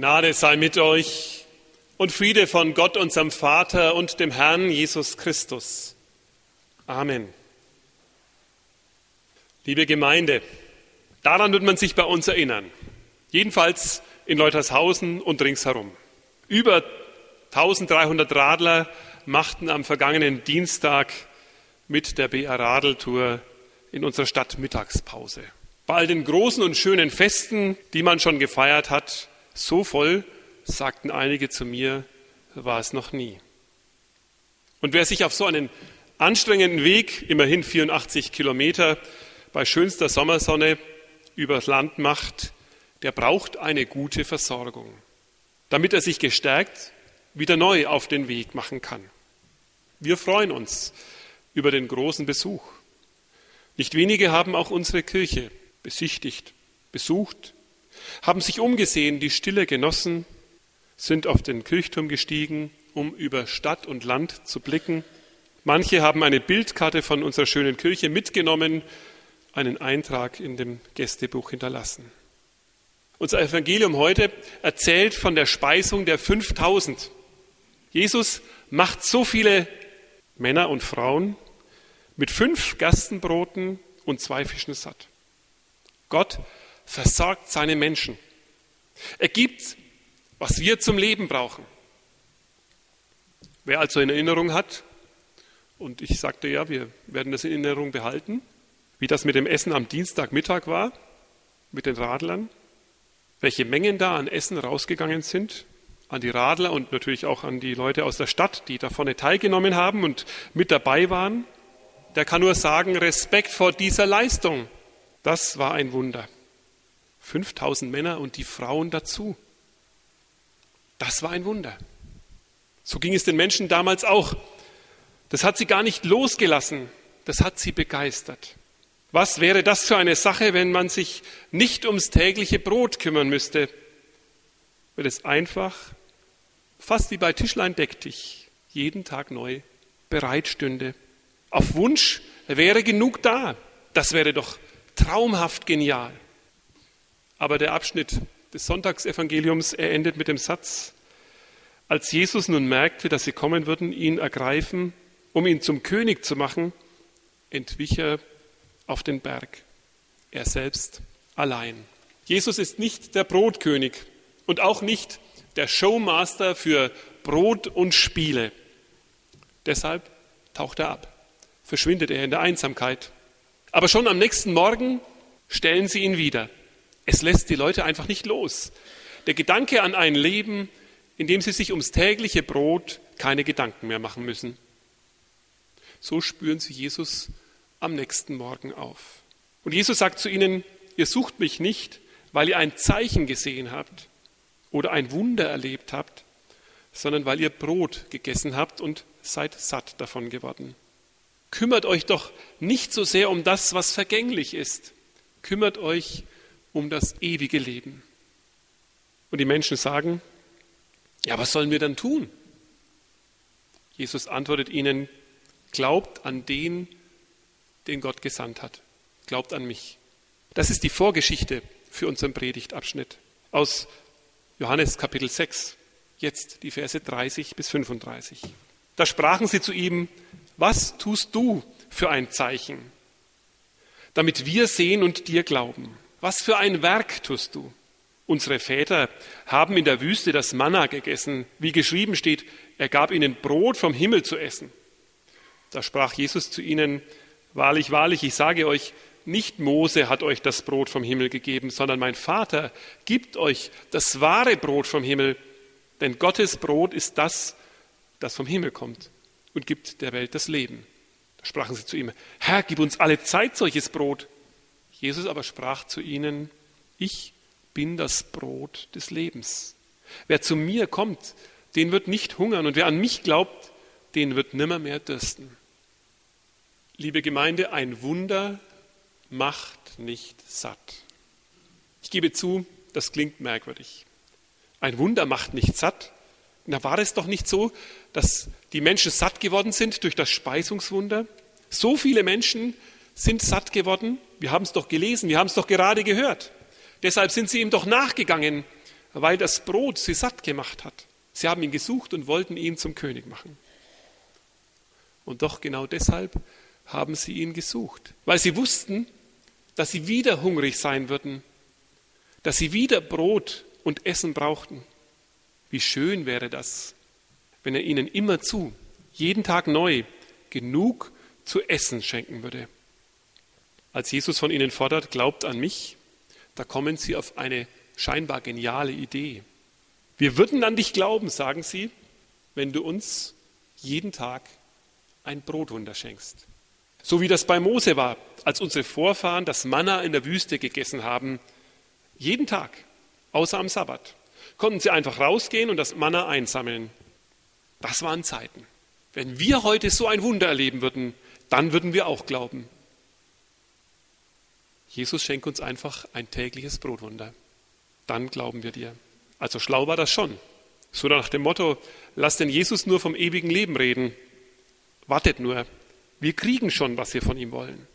Gnade sei mit euch und Friede von Gott, unserem Vater und dem Herrn Jesus Christus. Amen. Liebe Gemeinde, daran wird man sich bei uns erinnern. Jedenfalls in Leutershausen und ringsherum. Über 1300 Radler machten am vergangenen Dienstag mit der BR Radeltour in unserer Stadt Mittagspause. Bei all den großen und schönen Festen, die man schon gefeiert hat, so voll, sagten einige zu mir, war es noch nie. Und wer sich auf so einen anstrengenden Weg, immerhin 84 Kilometer, bei schönster Sommersonne übers Land macht, der braucht eine gute Versorgung, damit er sich gestärkt wieder neu auf den Weg machen kann. Wir freuen uns über den großen Besuch. Nicht wenige haben auch unsere Kirche besichtigt, besucht, haben sich umgesehen, die Stille genossen, sind auf den Kirchturm gestiegen, um über Stadt und Land zu blicken. Manche haben eine Bildkarte von unserer schönen Kirche mitgenommen, einen Eintrag in dem Gästebuch hinterlassen. Unser Evangelium heute erzählt von der Speisung der 5000. Jesus macht so viele Männer und Frauen mit fünf Gerstenbroten und zwei Fischen satt. Gott versorgt seine Menschen. Er gibt, was wir zum Leben brauchen. Wer also in Erinnerung hat, und ich sagte ja, wir werden das in Erinnerung behalten, wie das mit dem Essen am Dienstagmittag war, mit den Radlern, welche Mengen da an Essen rausgegangen sind, an die Radler und natürlich auch an die Leute aus der Stadt, die davon teilgenommen haben und mit dabei waren, der kann nur sagen, Respekt vor dieser Leistung. Das war ein Wunder. 5000 Männer und die Frauen dazu. Das war ein Wunder. So ging es den Menschen damals auch. Das hat sie gar nicht losgelassen. Das hat sie begeistert. Was wäre das für eine Sache, wenn man sich nicht ums tägliche Brot kümmern müsste? Wenn es einfach, fast wie bei Tischlein deck dich, jeden Tag neu bereitstünde. Auf Wunsch wäre genug da. Das wäre doch traumhaft genial. Aber der Abschnitt des Sonntagsevangeliums, er endet mit dem Satz, als Jesus nun merkte, dass sie kommen würden, ihn ergreifen, um ihn zum König zu machen, entwich er auf den Berg. Er selbst allein. Jesus ist nicht der Brotkönig und auch nicht der Showmaster für Brot und Spiele. Deshalb taucht er ab, verschwindet er in der Einsamkeit. Aber schon am nächsten Morgen stellen sie ihn wieder. Es lässt die Leute einfach nicht los. Der Gedanke an ein Leben, in dem sie sich ums tägliche Brot keine Gedanken mehr machen müssen. So spüren sie Jesus am nächsten Morgen auf. Und Jesus sagt zu ihnen, ihr sucht mich nicht, weil ihr ein Zeichen gesehen habt oder ein Wunder erlebt habt, sondern weil ihr Brot gegessen habt und seid satt davon geworden. Kümmert euch doch nicht so sehr um das, was vergänglich ist. Kümmert euch um das ewige Leben. Und die Menschen sagen, ja, was sollen wir dann tun? Jesus antwortet ihnen, glaubt an den, den Gott gesandt hat. Glaubt an mich. Das ist die Vorgeschichte für unseren Predigtabschnitt aus Johannes Kapitel 6, jetzt die Verse 30 bis 35. Da sprachen sie zu ihm, was tust du für ein Zeichen, damit wir sehen und dir glauben? Was für ein Werk tust du? Unsere Väter haben in der Wüste das Manna gegessen, wie geschrieben steht, er gab ihnen Brot vom Himmel zu essen. Da sprach Jesus zu ihnen, wahrlich, wahrlich, ich sage euch, nicht Mose hat euch das Brot vom Himmel gegeben, sondern mein Vater gibt euch das wahre Brot vom Himmel, denn Gottes Brot ist das, das vom Himmel kommt und gibt der Welt das Leben. Da sprachen sie zu ihm, Herr, gib uns alle Zeit solches Brot. Jesus aber sprach zu ihnen, ich bin das Brot des Lebens. Wer zu mir kommt, den wird nicht hungern und wer an mich glaubt, den wird nimmer mehr dürsten. Liebe Gemeinde, ein Wunder macht nicht satt. Ich gebe zu, das klingt merkwürdig. Ein Wunder macht nicht satt. Na, war es doch nicht so, dass die Menschen satt geworden sind durch das Speisungswunder? So viele Menschen sind satt geworden. Wir haben es doch gelesen, wir haben es doch gerade gehört. Deshalb sind sie ihm doch nachgegangen, weil das Brot sie satt gemacht hat. Sie haben ihn gesucht und wollten ihn zum König machen. Und doch genau deshalb haben sie ihn gesucht, weil sie wussten, dass sie wieder hungrig sein würden, dass sie wieder Brot und Essen brauchten. Wie schön wäre das, wenn er ihnen immerzu, jeden Tag neu, genug zu essen schenken würde. Als Jesus von ihnen fordert, glaubt an mich, da kommen sie auf eine scheinbar geniale Idee. Wir würden an dich glauben, sagen sie, wenn du uns jeden Tag ein Brotwunder schenkst. So wie das bei Mose war, als unsere Vorfahren das Manna in der Wüste gegessen haben, jeden Tag, außer am Sabbat, konnten sie einfach rausgehen und das Manna einsammeln. Das waren Zeiten. Wenn wir heute so ein Wunder erleben würden, dann würden wir auch glauben. Jesus schenkt uns einfach ein tägliches Brotwunder. Dann glauben wir dir. Also schlau war das schon. So nach dem Motto, lass den Jesus nur vom ewigen Leben reden. Wartet nur, wir kriegen schon, was wir von ihm wollen.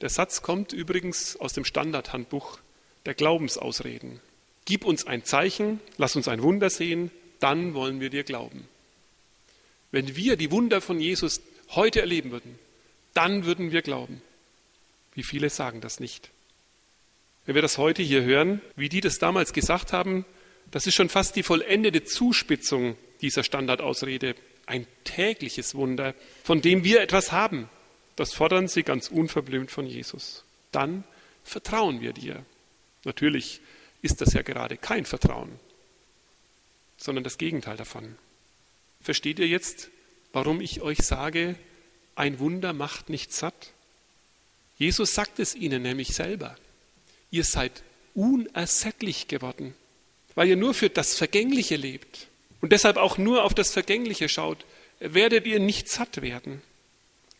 Der Satz kommt übrigens aus dem Standardhandbuch der Glaubensausreden. Gib uns ein Zeichen, lass uns ein Wunder sehen, dann wollen wir dir glauben. Wenn wir die Wunder von Jesus heute erleben würden, dann würden wir glauben. Wie viele sagen das nicht? Wenn wir das heute hier hören, wie die das damals gesagt haben, das ist schon fast die vollendete Zuspitzung dieser Standardausrede. Ein tägliches Wunder, von dem wir etwas haben. Das fordern sie ganz unverblümt von Jesus. Dann vertrauen wir dir. Natürlich ist das ja gerade kein Vertrauen, sondern das Gegenteil davon. Versteht ihr jetzt, warum ich euch sage, ein Wunder macht nicht satt? Jesus sagt es ihnen nämlich selber. Ihr seid unersättlich geworden, weil ihr nur für das Vergängliche lebt und deshalb auch nur auf das Vergängliche schaut, werdet ihr nicht satt werden.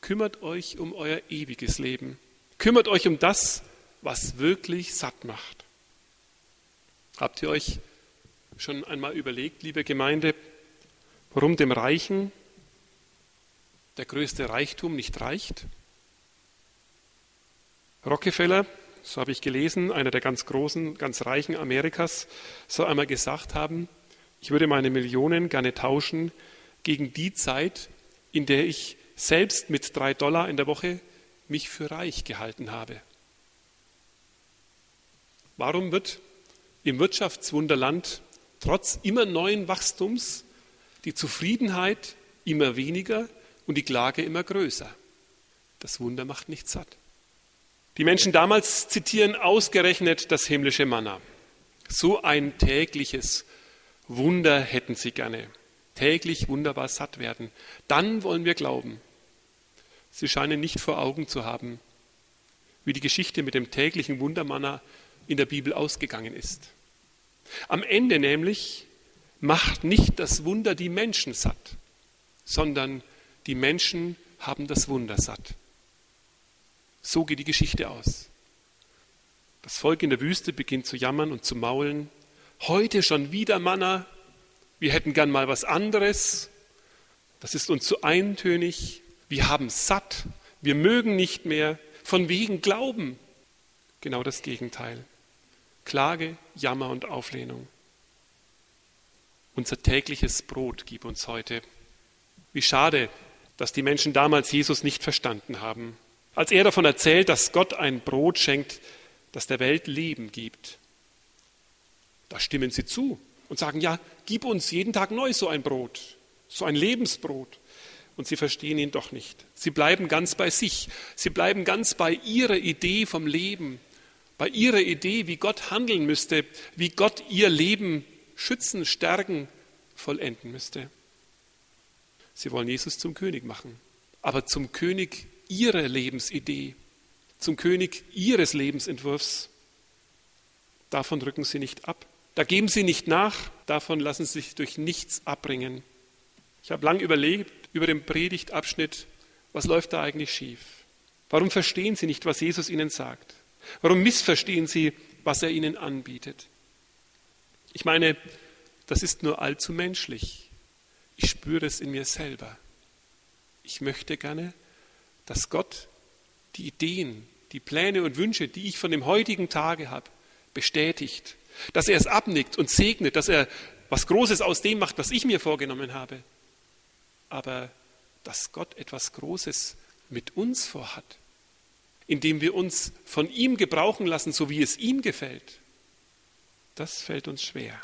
Kümmert euch um euer ewiges Leben. Kümmert euch um das, was wirklich satt macht. Habt ihr euch schon einmal überlegt, liebe Gemeinde, warum dem Reichen der größte Reichtum nicht reicht? Rockefeller, so habe ich gelesen, einer der ganz großen, ganz reichen Amerikas, soll einmal gesagt haben, ich würde meine Millionen gerne tauschen gegen die Zeit, in der ich selbst mit drei Dollar in der Woche mich für reich gehalten habe. Warum wird im Wirtschaftswunderland trotz immer neuen Wachstums die Zufriedenheit immer weniger und die Klage immer größer. Das Wunder macht nicht satt. Die Menschen damals zitieren ausgerechnet das himmlische Manna. So ein tägliches Wunder hätten sie gerne. Täglich wunderbar satt werden. Dann wollen wir glauben. Sie scheinen nicht vor Augen zu haben, wie die Geschichte mit dem täglichen Wundermanna in der Bibel ausgegangen ist. Am Ende nämlich macht nicht das Wunder die Menschen satt, sondern die Menschen haben das Wunder satt. So geht die Geschichte aus. Das Volk in der Wüste beginnt zu jammern und zu maulen. Heute schon wieder Manna. Wir hätten gern mal was anderes. Das ist uns zu eintönig. Wir haben satt. Wir mögen nicht mehr. Von wegen Glauben. Genau das Gegenteil. Klage, Jammer und Auflehnung. Unser tägliches Brot gib uns heute. Wie schade, dass die Menschen damals Jesus nicht verstanden haben. Als er davon erzählt, dass Gott ein Brot schenkt, das der Welt Leben gibt, da stimmen sie zu und sagen, ja, gib uns jeden Tag neu so ein Brot, so ein Lebensbrot. Und sie verstehen ihn doch nicht. Sie bleiben ganz bei sich. Sie bleiben ganz bei ihrer Idee vom Leben, bei ihrer Idee, wie Gott handeln müsste, wie Gott ihr Leben schützen, stärken, vollenden müsste. Sie wollen Jesus zum König machen, aber zum König ihrer Lebensidee, zum König ihres Lebensentwurfs. Davon rücken sie nicht ab. Da geben sie nicht nach, davon lassen sie sich durch nichts abbringen. Ich habe lang überlegt über den Predigtabschnitt, was läuft da eigentlich schief? Warum verstehen sie nicht, was Jesus ihnen sagt? Warum missverstehen sie, was er ihnen anbietet? Ich meine, das ist nur allzu menschlich. Ich spüre es in mir selber. Ich möchte gerne, dass Gott die Ideen, die Pläne und Wünsche, die ich von dem heutigen Tage habe, bestätigt, dass er es abnickt und segnet, dass er was Großes aus dem macht, was ich mir vorgenommen habe. Aber dass Gott etwas Großes mit uns vorhat, indem wir uns von ihm gebrauchen lassen, so wie es ihm gefällt, das fällt uns schwer.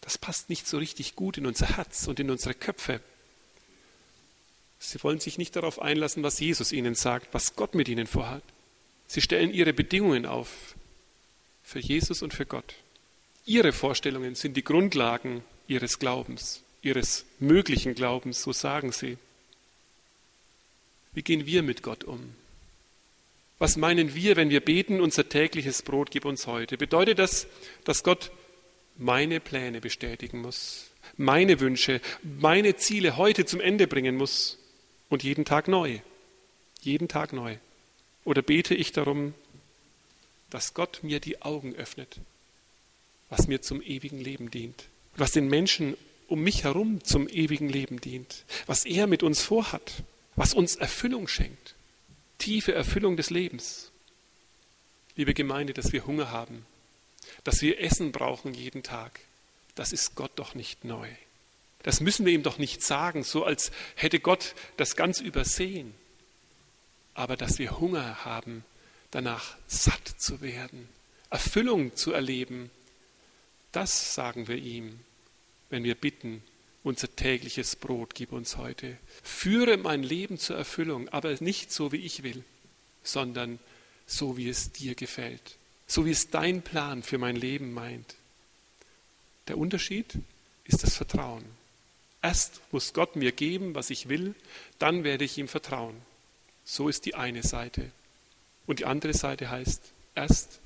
Das passt nicht so richtig gut in unser Herz und in unsere Köpfe. Sie wollen sich nicht darauf einlassen, was Jesus ihnen sagt, was Gott mit ihnen vorhat. Sie stellen ihre Bedingungen auf für Jesus und für Gott. Ihre Vorstellungen sind die Grundlagen ihres Glaubens, ihres möglichen Glaubens, so sagen sie. Wie gehen wir mit Gott um? Was meinen wir, wenn wir beten, unser tägliches Brot gib uns heute? Bedeutet das, dass Gott meine Pläne bestätigen muss, meine Wünsche, meine Ziele heute zum Ende bringen muss und jeden Tag neu? Jeden Tag neu. Oder bete ich darum, dass Gott mir die Augen öffnet, was mir zum ewigen Leben dient, was den Menschen um mich herum zum ewigen Leben dient, was er mit uns vorhat, was uns Erfüllung schenkt tiefe Erfüllung des Lebens. Liebe Gemeinde, dass wir Hunger haben, dass wir Essen brauchen jeden Tag, das ist Gott doch nicht neu. Das müssen wir ihm doch nicht sagen, so als hätte Gott das ganz übersehen. Aber dass wir Hunger haben, danach satt zu werden, Erfüllung zu erleben, das sagen wir ihm, wenn wir bitten, unser tägliches Brot gib uns heute. Führe mein Leben zur Erfüllung, aber nicht so, wie ich will, sondern so, wie es dir gefällt, so wie es dein Plan für mein Leben meint. Der Unterschied ist das Vertrauen. Erst muss Gott mir geben, was ich will, dann werde ich ihm vertrauen. So ist die eine Seite. Und die andere Seite heißt, erst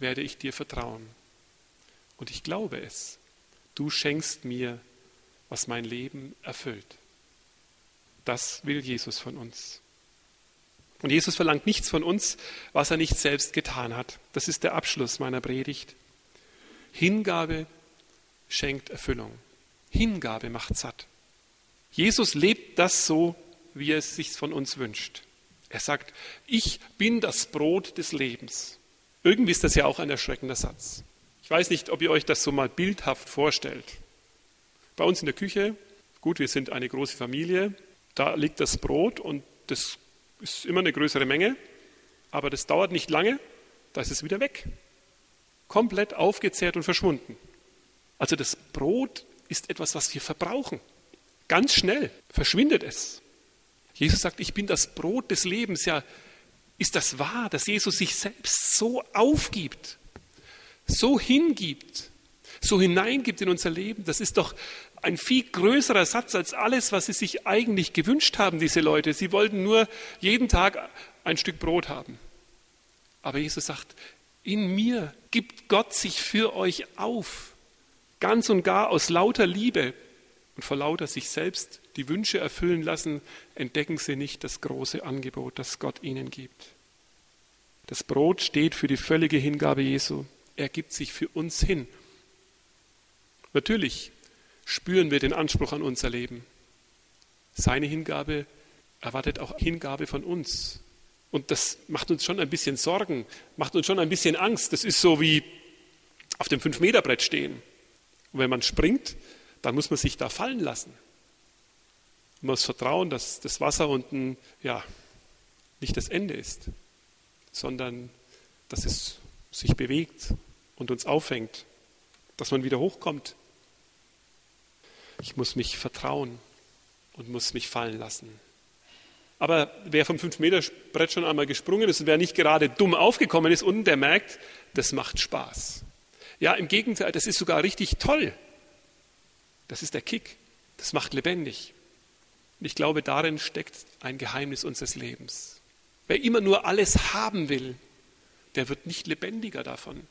werde ich dir vertrauen. Und ich glaube es. Du schenkst mir was mein Leben erfüllt. Das will Jesus von uns. Und Jesus verlangt nichts von uns, was er nicht selbst getan hat. Das ist der Abschluss meiner Predigt. Hingabe schenkt Erfüllung. Hingabe macht satt. Jesus lebt das so, wie er es sich von uns wünscht. Er sagt, ich bin das Brot des Lebens. Irgendwie ist das ja auch ein erschreckender Satz. Ich weiß nicht, ob ihr euch das so mal bildhaft vorstellt. Bei uns in der Küche, gut, wir sind eine große Familie, da liegt das Brot und das ist immer eine größere Menge, aber das dauert nicht lange, da ist es wieder weg. Komplett aufgezehrt und verschwunden. Also das Brot ist etwas, was wir verbrauchen. Ganz schnell verschwindet es. Jesus sagt, ich bin das Brot des Lebens. Ja, ist das wahr, dass Jesus sich selbst so aufgibt, so hingibt, so hineingibt in unser Leben? Das ist doch ein viel größerer Satz als alles, was sie sich eigentlich gewünscht haben, diese Leute. Sie wollten nur jeden Tag ein Stück Brot haben. Aber Jesus sagt, in mir gibt Gott sich für euch auf, ganz und gar aus lauter Liebe. Und vor lauter sich selbst die Wünsche erfüllen lassen, entdecken sie nicht das große Angebot, das Gott ihnen gibt. Das Brot steht für die völlige Hingabe Jesu. Er gibt sich für uns hin. Natürlich spüren wir den Anspruch an unser Leben. Seine Hingabe erwartet auch Hingabe von uns. Und das macht uns schon ein bisschen Sorgen, macht uns schon ein bisschen Angst. Das ist so wie auf dem Fünf-Meter-Brett stehen. Und wenn man springt, dann muss man sich da fallen lassen. Man muss vertrauen, dass das Wasser unten ja, nicht das Ende ist, sondern dass es sich bewegt und uns auffängt, dass man wieder hochkommt ich muss mich vertrauen und muss mich fallen lassen. Aber wer vom 5-Meter-Brett schon einmal gesprungen ist und wer nicht gerade dumm aufgekommen ist unten, der merkt, das macht Spaß. Ja, im Gegenteil, das ist sogar richtig toll. Das ist der Kick. Das macht lebendig. Und ich glaube, darin steckt ein Geheimnis unseres Lebens. Wer immer nur alles haben will, der wird nicht lebendiger davon.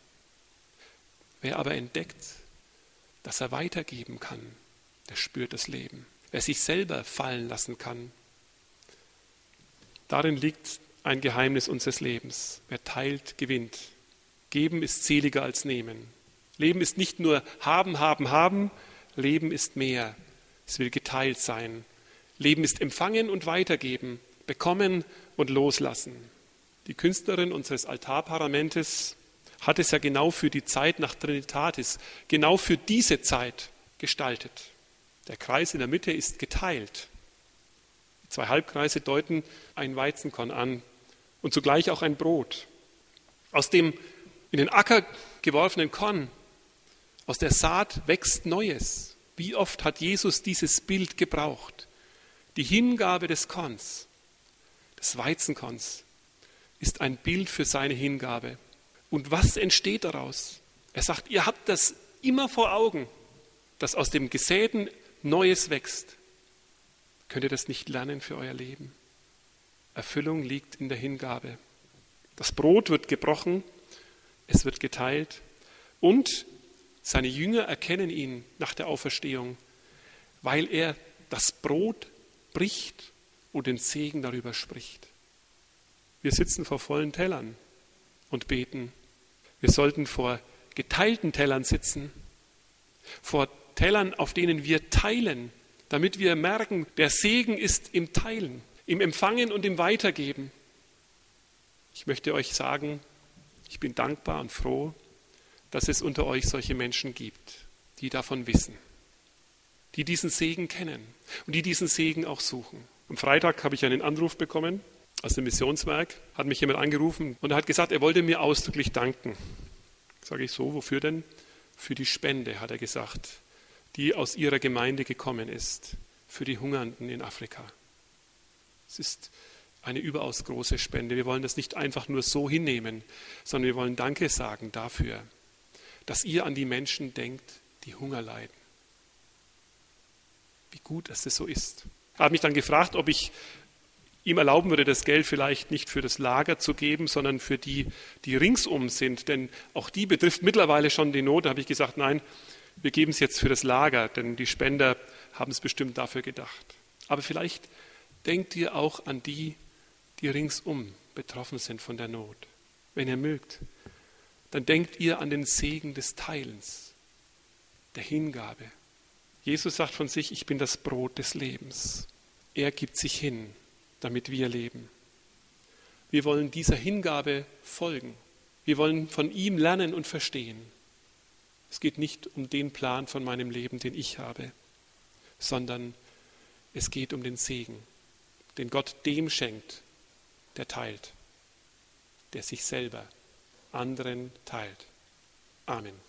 Wer aber entdeckt, dass er weitergeben kann, der spürt das Leben. Wer sich selber fallen lassen kann, darin liegt ein Geheimnis unseres Lebens. Wer teilt, gewinnt. Geben ist seliger als nehmen. Leben ist nicht nur haben, haben, haben. Leben ist mehr. Es will geteilt sein. Leben ist empfangen und weitergeben, bekommen und loslassen. Die Künstlerin unseres Altarparamentes hat es ja genau für die Zeit nach Trinitatis, genau für diese Zeit gestaltet. Der Kreis in der Mitte ist geteilt. Zwei Halbkreise deuten ein Weizenkorn an und zugleich auch ein Brot. Aus dem in den Acker geworfenen Korn, aus der Saat wächst Neues. Wie oft hat Jesus dieses Bild gebraucht? Die Hingabe des Korns, des Weizenkorns, ist ein Bild für seine Hingabe. Und was entsteht daraus? Er sagt, ihr habt das immer vor Augen, dass aus dem Gesäten Neues wächst. Könnt ihr das nicht lernen für euer Leben? Erfüllung liegt in der Hingabe. Das Brot wird gebrochen, es wird geteilt und seine Jünger erkennen ihn nach der Auferstehung, weil er das Brot bricht und den Segen darüber spricht. Wir sitzen vor vollen Tellern und beten. Wir sollten vor geteilten Tellern sitzen, vor Tellern, auf denen wir teilen, damit wir merken, der Segen ist im Teilen, im Empfangen und im Weitergeben. Ich möchte euch sagen, ich bin dankbar und froh, dass es unter euch solche Menschen gibt, die davon wissen, die diesen Segen kennen und die diesen Segen auch suchen. Am Freitag habe ich einen Anruf bekommen aus dem Missionswerk, hat mich jemand angerufen und er hat gesagt, er wollte mir ausdrücklich danken. Sage ich so, wofür denn? Für die Spende, hat er gesagt, die aus ihrer Gemeinde gekommen ist, für die Hungernden in Afrika. Es ist eine überaus große Spende. Wir wollen das nicht einfach nur so hinnehmen, sondern wir wollen Danke sagen dafür, dass ihr an die Menschen denkt, die Hunger leiden. Wie gut, dass das so ist. Er hat mich dann gefragt, ob ich ihm erlauben würde, das Geld vielleicht nicht für das Lager zu geben, sondern für die, die ringsum sind. Denn auch die betrifft mittlerweile schon die Not. Da habe ich gesagt, nein, wir geben es jetzt für das Lager, denn die Spender haben es bestimmt dafür gedacht. Aber vielleicht denkt ihr auch an die, die ringsum betroffen sind von der Not. Wenn ihr mögt, dann denkt ihr an den Segen des Teilens, der Hingabe. Jesus sagt von sich, ich bin das Brot des Lebens. Er gibt sich hin damit wir leben. Wir wollen dieser Hingabe folgen. Wir wollen von ihm lernen und verstehen. Es geht nicht um den Plan von meinem Leben, den ich habe, sondern es geht um den Segen, den Gott dem schenkt, der teilt, der sich selber anderen teilt. Amen.